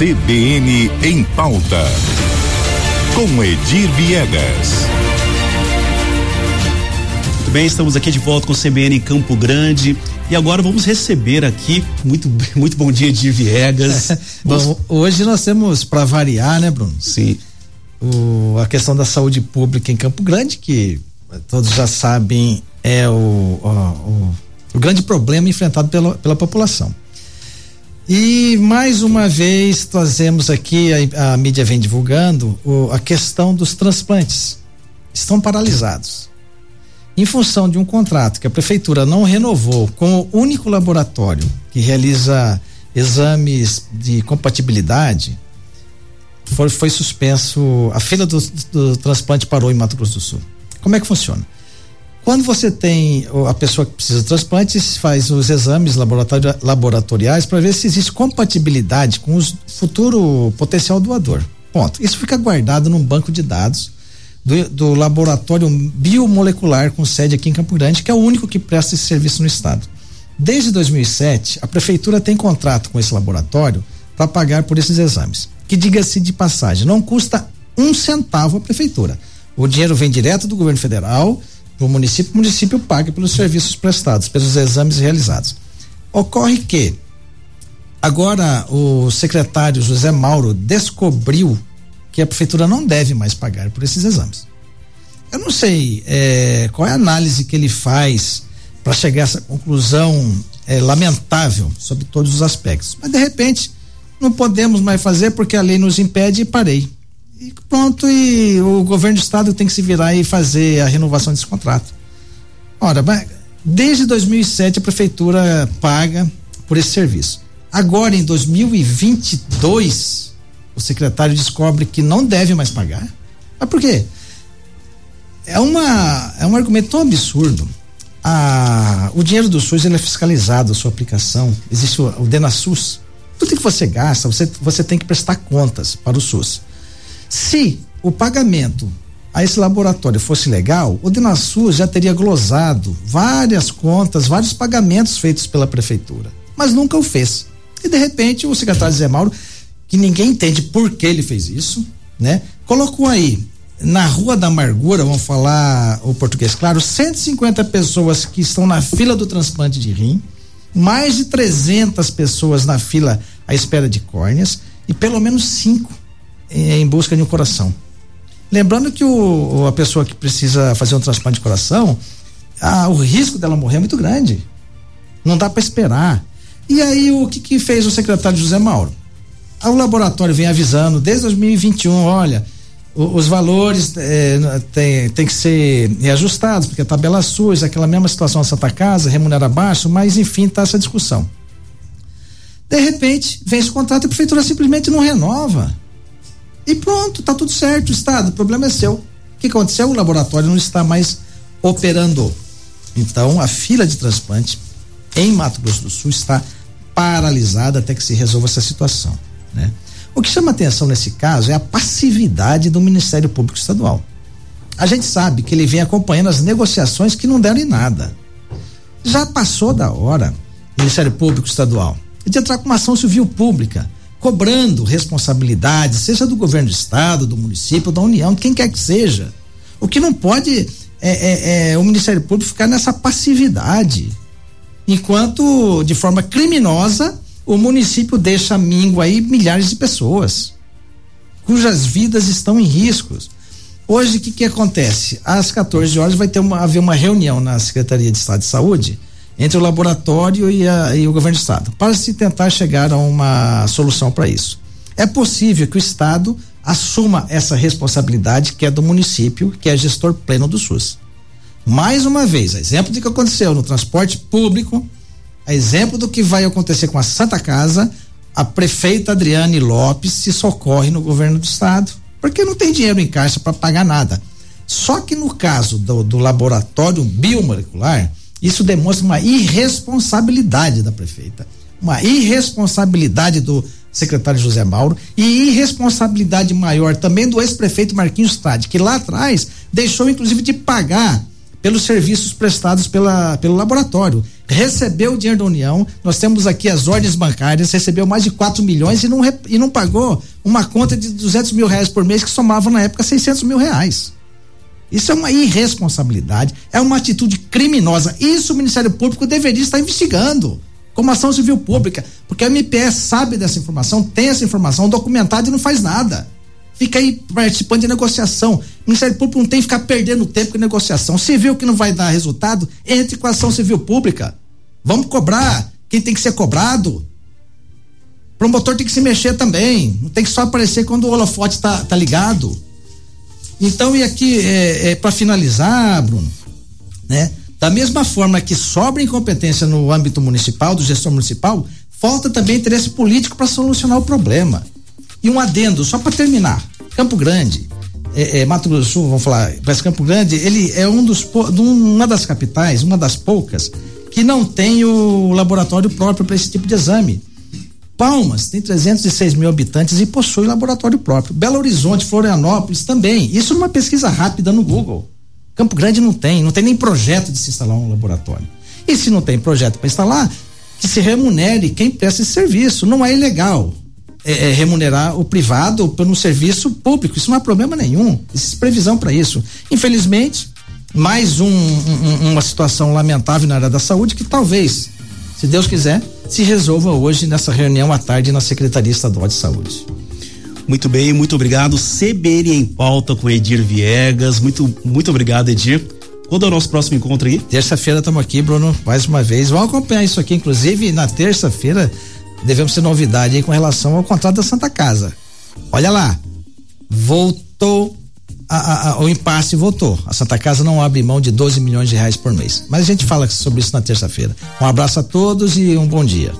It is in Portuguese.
CBN em pauta. Com Edir Viegas. Muito bem, estamos aqui de volta com o CBN em Campo Grande. E agora vamos receber aqui, muito, muito bom dia, Edir Viegas. bom, hoje nós temos, para variar, né, Bruno? Sim. O, a questão da saúde pública em Campo Grande, que todos já sabem, é o, o, o, o grande problema enfrentado pela, pela população. E mais uma vez trazemos aqui, a, a mídia vem divulgando o, a questão dos transplantes. Estão paralisados. Em função de um contrato que a prefeitura não renovou com o único laboratório que realiza exames de compatibilidade, foi, foi suspenso. A fila do, do transplante parou em Mato Grosso do Sul. Como é que funciona? Quando você tem a pessoa que precisa de transplante, faz os exames laboratori laboratoriais para ver se existe compatibilidade com o futuro potencial doador. Ponto. Isso fica guardado num banco de dados do, do, laboratório biomolecular com sede aqui em Campo Grande, que é o único que presta esse serviço no estado. Desde 2007, a prefeitura tem contrato com esse laboratório para pagar por esses exames. Que diga-se de passagem, não custa um centavo à prefeitura. O dinheiro vem direto do governo federal para o município, o município paga pelos serviços prestados, pelos exames realizados. Ocorre que agora o secretário José Mauro descobriu que a prefeitura não deve mais pagar por esses exames. Eu não sei é, qual é a análise que ele faz para chegar a essa conclusão é, lamentável sobre todos os aspectos. Mas de repente não podemos mais fazer porque a lei nos impede e parei. E pronto, e o governo do estado tem que se virar e fazer a renovação desse contrato. Ora, desde 2007 a prefeitura paga por esse serviço. Agora em 2022 o secretário descobre que não deve mais pagar. Mas por quê? É uma é um argumento tão absurdo. O dinheiro do SUS ele é fiscalizado, a sua aplicação. Existe o, o DenaSUS. Tudo que você gasta, você, você tem que prestar contas para o SUS. Se o pagamento a esse laboratório fosse legal, o DenaSUS já teria glosado várias contas, vários pagamentos feitos pela prefeitura, mas nunca o fez. E de repente o secretário Zé Mauro, que ninguém entende por que ele fez isso, né? Colocou aí na Rua da Amargura, vamos falar o português claro, 150 pessoas que estão na fila do transplante de rim, mais de 300 pessoas na fila à espera de córneas e pelo menos cinco em busca de um coração. Lembrando que o, a pessoa que precisa fazer um transplante de coração, o risco dela morrer é muito grande. Não dá para esperar. E aí o que, que fez o secretário José Mauro? Ah, o laboratório vem avisando desde 2021, olha, os valores eh, tem, tem que ser reajustados, porque a tabela SUS, aquela mesma situação da Santa Casa, remunera baixo, mas enfim, está essa discussão. De repente, vem esse contrato e a prefeitura simplesmente não renova. E pronto, tá tudo certo, Estado, o problema é seu. O que aconteceu? O laboratório não está mais operando. Então, a fila de transplante em Mato Grosso do Sul está paralisada até que se resolva essa situação, né? O que chama atenção nesse caso é a passividade do Ministério Público Estadual. A gente sabe que ele vem acompanhando as negociações que não deram em nada. Já passou da hora, Ministério Público Estadual, de entrar com uma ação civil pública cobrando responsabilidade, seja do governo do estado, do município, da União, quem quer que seja. O que não pode é, é, é o Ministério Público ficar nessa passividade, enquanto de forma criminosa o município deixa míngua aí milhares de pessoas, cujas vidas estão em riscos. Hoje o que, que acontece? Às 14 horas vai ter uma, haver uma reunião na Secretaria de Estado de Saúde entre o laboratório e, a, e o governo do estado, para se tentar chegar a uma solução para isso. É possível que o estado assuma essa responsabilidade que é do município, que é gestor pleno do SUS. Mais uma vez, exemplo do que aconteceu no transporte público, exemplo do que vai acontecer com a Santa Casa, a prefeita Adriane Lopes se socorre no governo do estado, porque não tem dinheiro em caixa para pagar nada. Só que no caso do, do laboratório biomolecular, isso demonstra uma irresponsabilidade da prefeita, uma irresponsabilidade do secretário José Mauro e irresponsabilidade maior também do ex-prefeito Marquinhos Stade, que lá atrás deixou inclusive de pagar pelos serviços prestados pela, pelo laboratório. Recebeu o dinheiro da União, nós temos aqui as ordens bancárias, recebeu mais de 4 milhões e não, e não pagou uma conta de 200 mil reais por mês que somava na época 600 mil reais. Isso é uma irresponsabilidade, é uma atitude criminosa. Isso o Ministério Público deveria estar investigando como ação civil pública, porque a MPS sabe dessa informação, tem essa informação documentada e não faz nada. Fica aí participando de negociação. O Ministério Público não tem que ficar perdendo tempo com negociação. Se viu que não vai dar resultado, entre com a ação civil pública. Vamos cobrar quem tem que ser cobrado. Promotor tem que se mexer também. Não tem que só aparecer quando o holofote está tá ligado. Então, e aqui, é, é para finalizar, Bruno, né? Da mesma forma que sobra incompetência no âmbito municipal, do gestor municipal, falta também interesse político para solucionar o problema. E um adendo, só para terminar. Campo Grande, é, é, Mato Grosso do Sul, vamos falar, mas Campo Grande, ele é um dos, uma das capitais, uma das poucas, que não tem o laboratório próprio para esse tipo de exame. Palmas tem 306 mil habitantes e possui laboratório próprio. Belo Horizonte, Florianópolis também. Isso numa pesquisa rápida no Google. Campo Grande não tem, não tem nem projeto de se instalar um laboratório. E se não tem projeto para instalar, que se remunere quem presta esse serviço. Não é ilegal é, é, remunerar o privado pelo serviço público. Isso não há problema nenhum. Existe previsão para isso. Infelizmente, mais um, um, uma situação lamentável na área da saúde que talvez, se Deus quiser, se resolva hoje nessa reunião à tarde na Secretaria Estadual de Saúde. Muito bem, muito obrigado. CBN em pauta com Edir Viegas. Muito, muito obrigado, Edir. Quando é o nosso próximo encontro aí? Terça-feira estamos aqui, Bruno, mais uma vez. Vamos acompanhar isso aqui, inclusive na terça-feira devemos ter novidade aí com relação ao contrato da Santa Casa. Olha lá, voltou a, a, impasse voltou. A Santa Casa não abre mão de 12 milhões de reais por mês. Mas a gente fala sobre isso na terça-feira. Um abraço a todos e um bom dia.